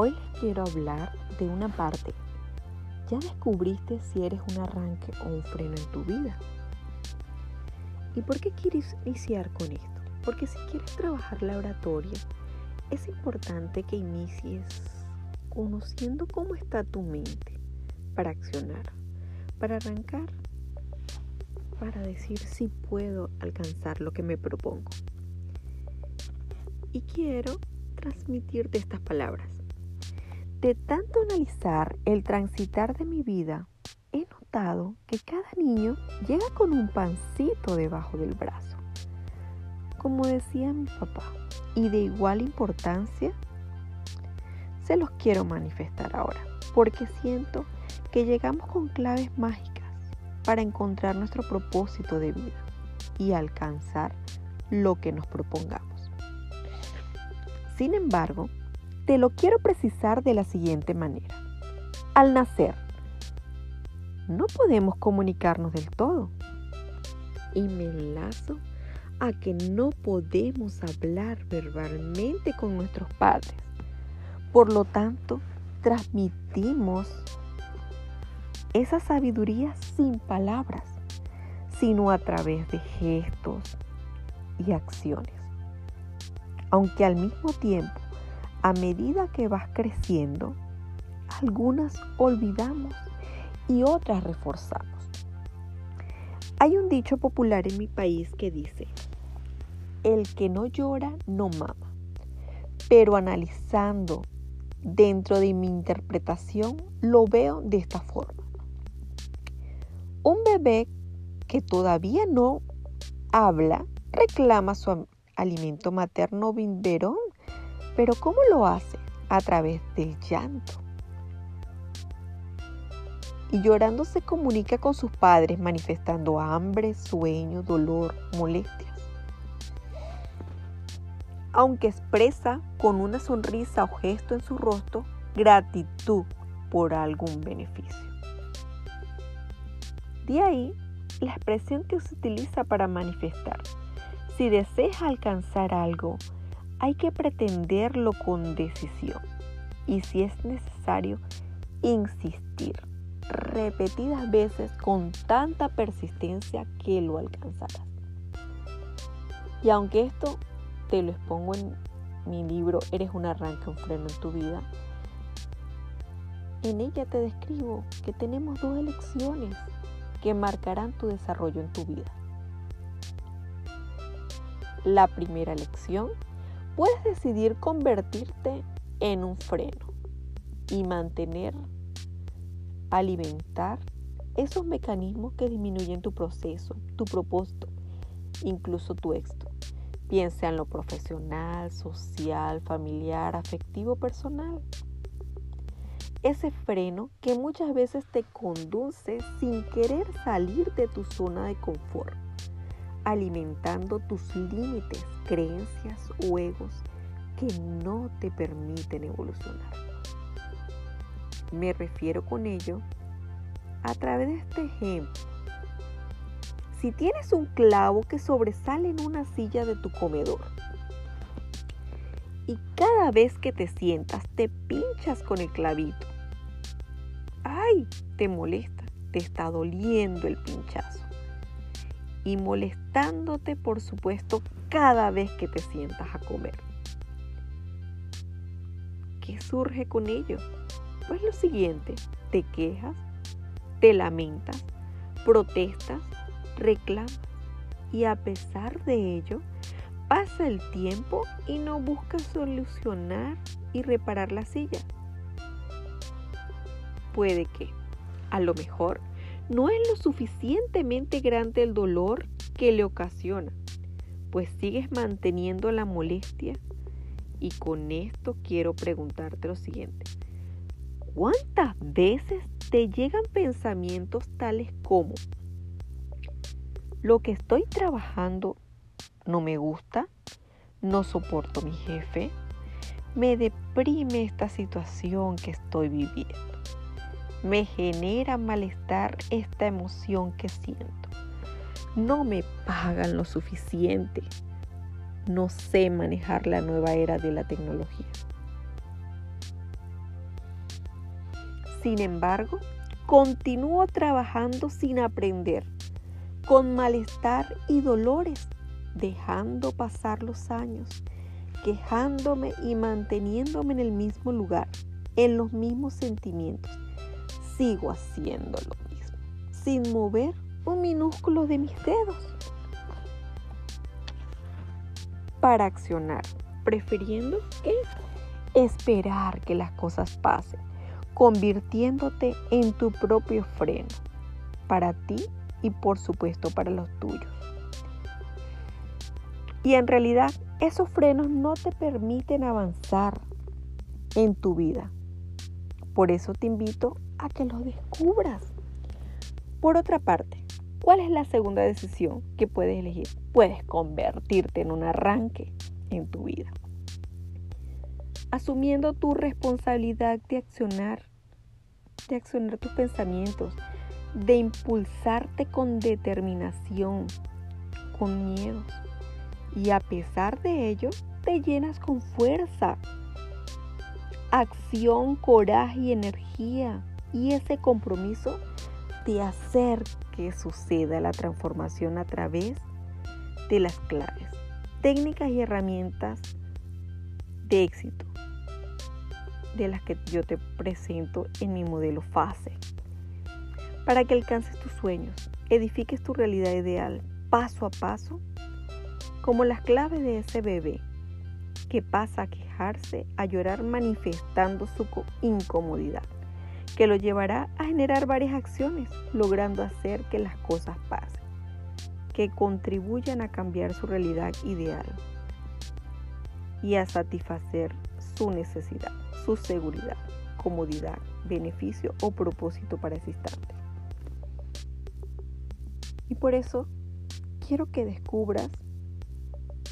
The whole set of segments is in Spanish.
Hoy les quiero hablar de una parte. ¿Ya descubriste si eres un arranque o un freno en tu vida? ¿Y por qué quieres iniciar con esto? Porque si quieres trabajar la oratoria, es importante que inicies conociendo cómo está tu mente para accionar, para arrancar, para decir si puedo alcanzar lo que me propongo. Y quiero transmitirte estas palabras. De tanto analizar el transitar de mi vida, he notado que cada niño llega con un pancito debajo del brazo. Como decía mi papá, y de igual importancia, se los quiero manifestar ahora, porque siento que llegamos con claves mágicas para encontrar nuestro propósito de vida y alcanzar lo que nos propongamos. Sin embargo, te lo quiero precisar de la siguiente manera. Al nacer, no podemos comunicarnos del todo. Y me enlazo a que no podemos hablar verbalmente con nuestros padres. Por lo tanto, transmitimos esa sabiduría sin palabras, sino a través de gestos y acciones. Aunque al mismo tiempo a medida que vas creciendo, algunas olvidamos y otras reforzamos. Hay un dicho popular en mi país que dice, el que no llora no mama, pero analizando dentro de mi interpretación lo veo de esta forma. Un bebé que todavía no habla reclama su alimento materno biberón pero ¿cómo lo hace? A través del llanto. Y llorando se comunica con sus padres manifestando hambre, sueño, dolor, molestias. Aunque expresa con una sonrisa o gesto en su rostro gratitud por algún beneficio. De ahí la expresión que se utiliza para manifestar. Si deseas alcanzar algo, hay que pretenderlo con decisión y si es necesario, insistir repetidas veces con tanta persistencia que lo alcanzarás. Y aunque esto te lo expongo en mi libro Eres un arranque, un freno en tu vida, en ella te describo que tenemos dos elecciones que marcarán tu desarrollo en tu vida. La primera elección puedes decidir convertirte en un freno y mantener, alimentar esos mecanismos que disminuyen tu proceso, tu propósito, incluso tu éxito. Piensa en lo profesional, social, familiar, afectivo, personal. Ese freno que muchas veces te conduce sin querer salir de tu zona de confort alimentando tus límites, creencias o egos que no te permiten evolucionar. Me refiero con ello a través de este ejemplo. Si tienes un clavo que sobresale en una silla de tu comedor y cada vez que te sientas te pinchas con el clavito, ¡ay! Te molesta, te está doliendo el pinchazo y molestándote, por supuesto, cada vez que te sientas a comer. ¿Qué surge con ello? Pues lo siguiente, te quejas, te lamentas, protestas, reclamas y a pesar de ello, pasa el tiempo y no buscas solucionar y reparar la silla. Puede que, a lo mejor, no es lo suficientemente grande el dolor que le ocasiona, pues sigues manteniendo la molestia. Y con esto quiero preguntarte lo siguiente. ¿Cuántas veces te llegan pensamientos tales como, lo que estoy trabajando no me gusta, no soporto mi jefe, me deprime esta situación que estoy viviendo? Me genera malestar esta emoción que siento. No me pagan lo suficiente. No sé manejar la nueva era de la tecnología. Sin embargo, continúo trabajando sin aprender, con malestar y dolores, dejando pasar los años, quejándome y manteniéndome en el mismo lugar, en los mismos sentimientos. Sigo haciendo lo mismo, sin mover un minúsculo de mis dedos para accionar, prefiriendo que esperar que las cosas pasen, convirtiéndote en tu propio freno, para ti y por supuesto para los tuyos. Y en realidad esos frenos no te permiten avanzar en tu vida. Por eso te invito a que los descubras. Por otra parte, ¿cuál es la segunda decisión que puedes elegir? Puedes convertirte en un arranque en tu vida asumiendo tu responsabilidad de accionar, de accionar tus pensamientos, de impulsarte con determinación, con miedos. Y a pesar de ello, te llenas con fuerza, acción, coraje y energía. Y ese compromiso de hacer que suceda la transformación a través de las claves, técnicas y herramientas de éxito de las que yo te presento en mi modelo fase. Para que alcances tus sueños, edifiques tu realidad ideal paso a paso, como las claves de ese bebé que pasa a quejarse, a llorar manifestando su incomodidad, que lo llevará a generar varias acciones, logrando hacer que las cosas pasen, que contribuyan a cambiar su realidad ideal y a satisfacer su necesidad su seguridad, comodidad, beneficio o propósito para ese instante. Y por eso quiero que descubras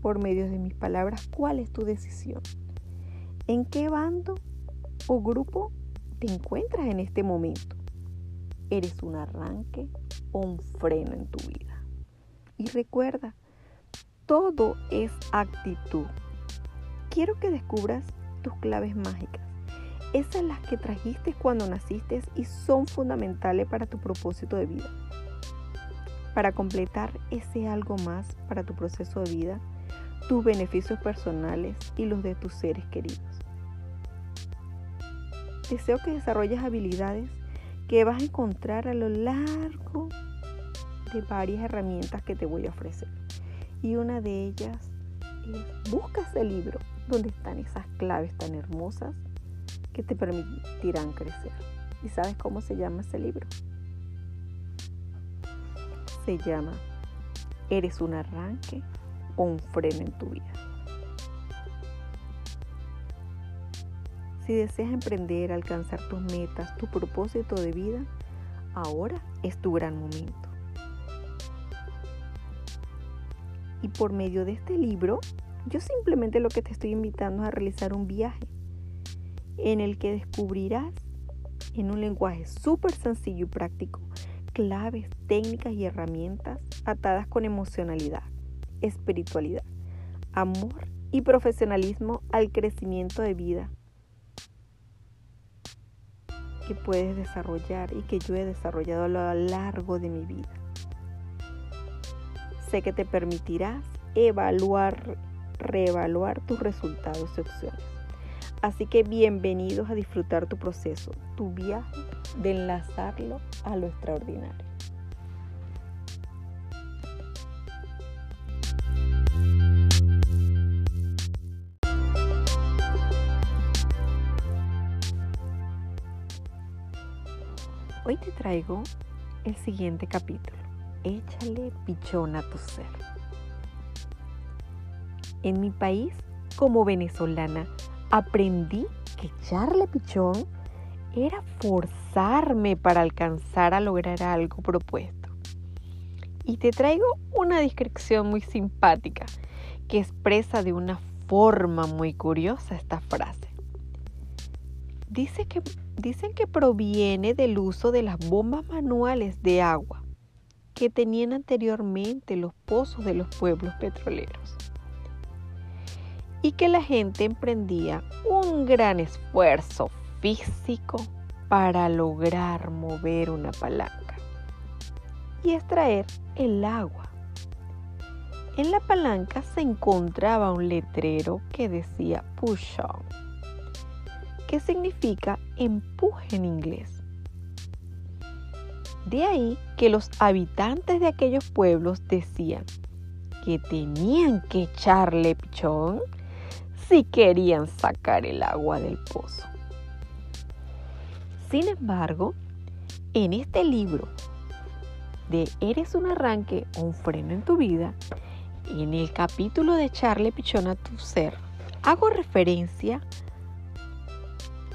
por medio de mis palabras cuál es tu decisión. ¿En qué bando o grupo te encuentras en este momento? ¿Eres un arranque o un freno en tu vida? Y recuerda, todo es actitud. Quiero que descubras tus claves mágicas. Esas las que trajiste cuando naciste y son fundamentales para tu propósito de vida. Para completar ese algo más para tu proceso de vida, tus beneficios personales y los de tus seres queridos. Deseo que desarrolles habilidades que vas a encontrar a lo largo de varias herramientas que te voy a ofrecer. Y una de ellas es, busca ese libro donde están esas claves tan hermosas que te permitirán crecer. ¿Y sabes cómo se llama ese libro? Se llama ¿Eres un arranque o un freno en tu vida? Si deseas emprender, alcanzar tus metas, tu propósito de vida, ahora es tu gran momento. Y por medio de este libro yo simplemente lo que te estoy invitando es a realizar un viaje en el que descubrirás en un lenguaje súper sencillo y práctico claves, técnicas y herramientas atadas con emocionalidad, espiritualidad, amor y profesionalismo al crecimiento de vida puedes desarrollar y que yo he desarrollado a lo largo de mi vida. Sé que te permitirás evaluar reevaluar tus resultados y opciones. Así que bienvenidos a disfrutar tu proceso, tu viaje de enlazarlo a lo extraordinario. Hoy te traigo el siguiente capítulo. Échale pichón a tu ser. En mi país, como venezolana, aprendí que echarle pichón era forzarme para alcanzar a lograr algo propuesto. Y te traigo una descripción muy simpática que expresa de una forma muy curiosa esta frase. Dicen que proviene del uso de las bombas manuales de agua que tenían anteriormente los pozos de los pueblos petroleros y que la gente emprendía un gran esfuerzo físico para lograr mover una palanca y extraer el agua. En la palanca se encontraba un letrero que decía push on, que significa empuje en inglés. De ahí que los habitantes de aquellos pueblos decían que tenían que echarle pichón si querían sacar el agua del pozo. Sin embargo, en este libro de Eres un arranque o un freno en tu vida, en el capítulo de echarle pichón a tu ser, hago referencia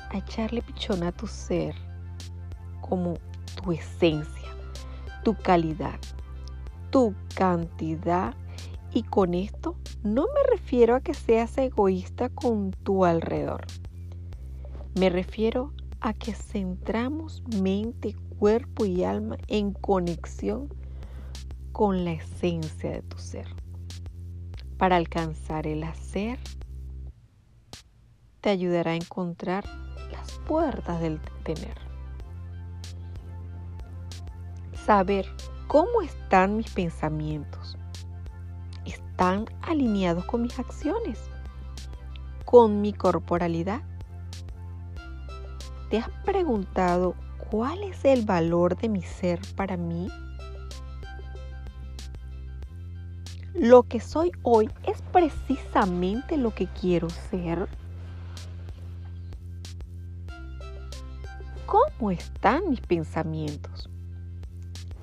a echarle pichón a tu ser como tu esencia, tu calidad, tu cantidad y con esto no me refiero a que seas egoísta con tu alrededor. Me refiero a que centramos mente, cuerpo y alma en conexión con la esencia de tu ser. Para alcanzar el hacer, te ayudará a encontrar las puertas del tener. Saber cómo están mis pensamientos, están alineados con mis acciones, con mi corporalidad. ¿Te has preguntado cuál es el valor de mi ser para mí? ¿Lo que soy hoy es precisamente lo que quiero ser? ¿Cómo están mis pensamientos?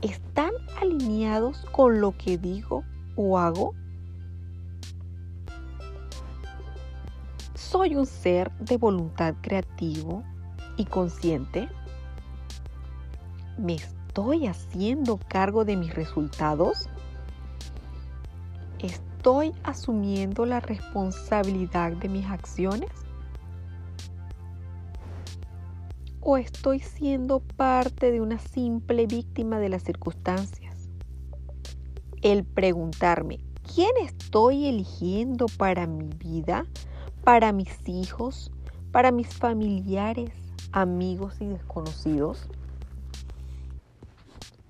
¿Están alineados con lo que digo o hago? ¿Soy un ser de voluntad creativo y consciente? ¿Me estoy haciendo cargo de mis resultados? ¿Estoy asumiendo la responsabilidad de mis acciones? ¿O estoy siendo parte de una simple víctima de las circunstancias? El preguntarme, ¿quién estoy eligiendo para mi vida? para mis hijos, para mis familiares, amigos y desconocidos?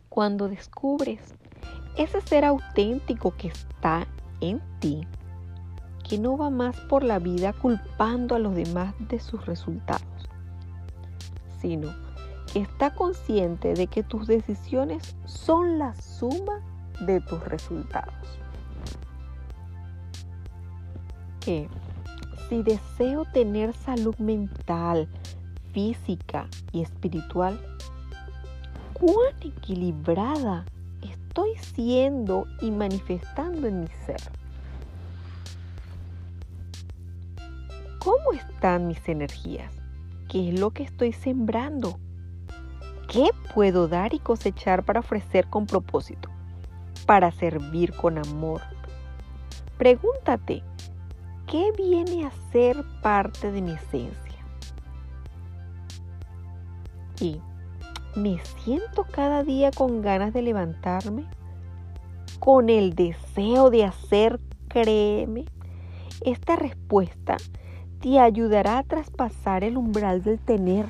Cuando descubres ese ser auténtico que está en ti, que no va más por la vida culpando a los demás de sus resultados, está consciente de que tus decisiones son la suma de tus resultados. Que si deseo tener salud mental, física y espiritual, cuán equilibrada estoy siendo y manifestando en mi ser. ¿Cómo están mis energías? ¿Qué es lo que estoy sembrando? ¿Qué puedo dar y cosechar para ofrecer con propósito? Para servir con amor. Pregúntate, ¿qué viene a ser parte de mi esencia? Y me siento cada día con ganas de levantarme, con el deseo de hacer, créeme, esta respuesta te ayudará a traspasar el umbral del tener.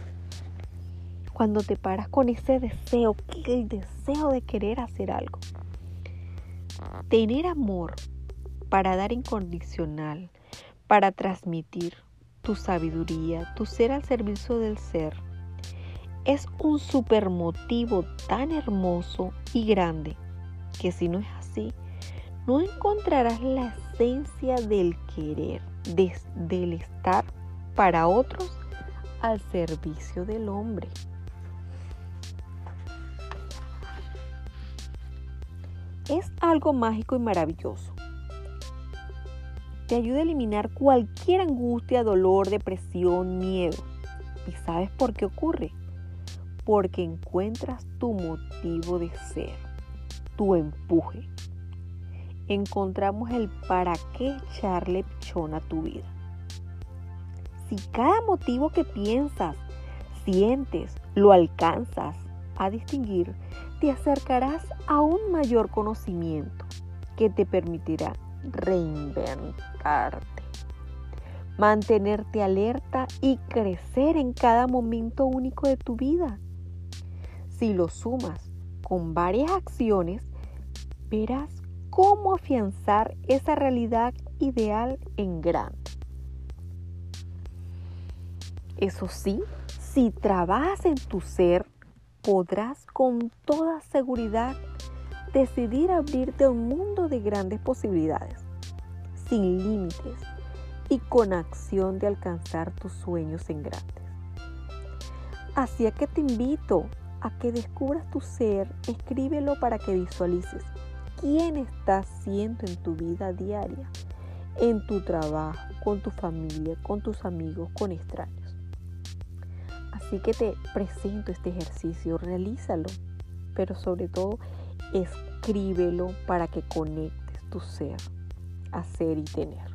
Cuando te paras con ese deseo, el deseo de querer hacer algo. Tener amor para dar incondicional, para transmitir tu sabiduría, tu ser al servicio del ser. Es un super motivo tan hermoso y grande que si no es así, no encontrarás la esencia del querer, del estar para otros al servicio del hombre. Es algo mágico y maravilloso te ayuda a eliminar cualquier angustia, dolor, depresión, miedo. ¿Y sabes por qué ocurre? Porque encuentras tu motivo de ser, tu empuje. Encontramos el para qué echarle pichón a tu vida. Si cada motivo que piensas, sientes, lo alcanzas a distinguir, te acercarás a un mayor conocimiento que te permitirá reinventarte. mantenerte alerta y crecer en cada momento único de tu vida. Si lo sumas con varias acciones, verás cómo afianzar esa realidad ideal en grande. Eso sí, si trabajas en tu ser, podrás con toda seguridad decidir abrirte a un mundo de grandes posibilidades, sin límites y con acción de alcanzar tus sueños en grandes. Así que te invito a que descubras tu ser, escríbelo para que visualices quién estás siendo en tu vida diaria, en tu trabajo, con tu familia, con tus amigos, con extraños. Así que te presento este ejercicio, realízalo, pero sobre todo escríbelo para que conectes tu ser, hacer y tener.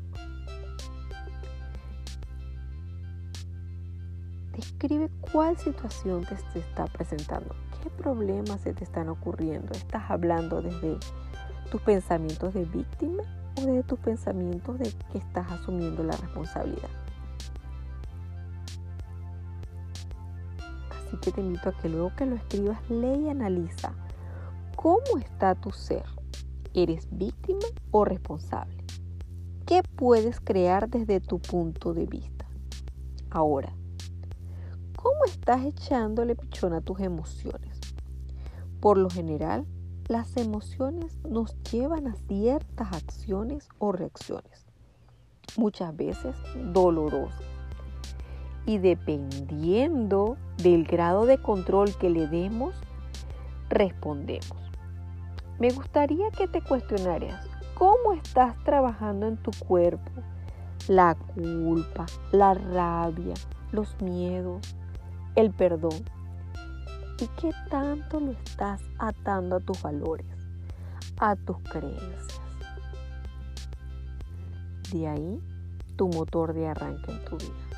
Describe cuál situación te, está presentando, qué problemas se te están ocurriendo. ¿Estás hablando desde tus pensamientos de víctima o desde tus pensamientos de que estás asumiendo la responsabilidad? Así que te invito a que luego que lo escribas, lee y analiza cómo está tu ser. ¿Eres víctima o responsable? ¿Qué puedes crear desde tu punto de vista? Ahora, ¿Cómo estás echándole pichón a tus emociones? Por lo general, las emociones nos llevan a ciertas acciones o reacciones, muchas veces dolorosas. Y dependiendo del grado de control que le demos, respondemos. Me gustaría que te cuestionaras cómo estás trabajando en tu cuerpo la culpa, la rabia, los miedos, el perdón. ¿Y qué tanto lo estás atando a tus valores, a tus creencias? De ahí tu motor de arranque en tu vida.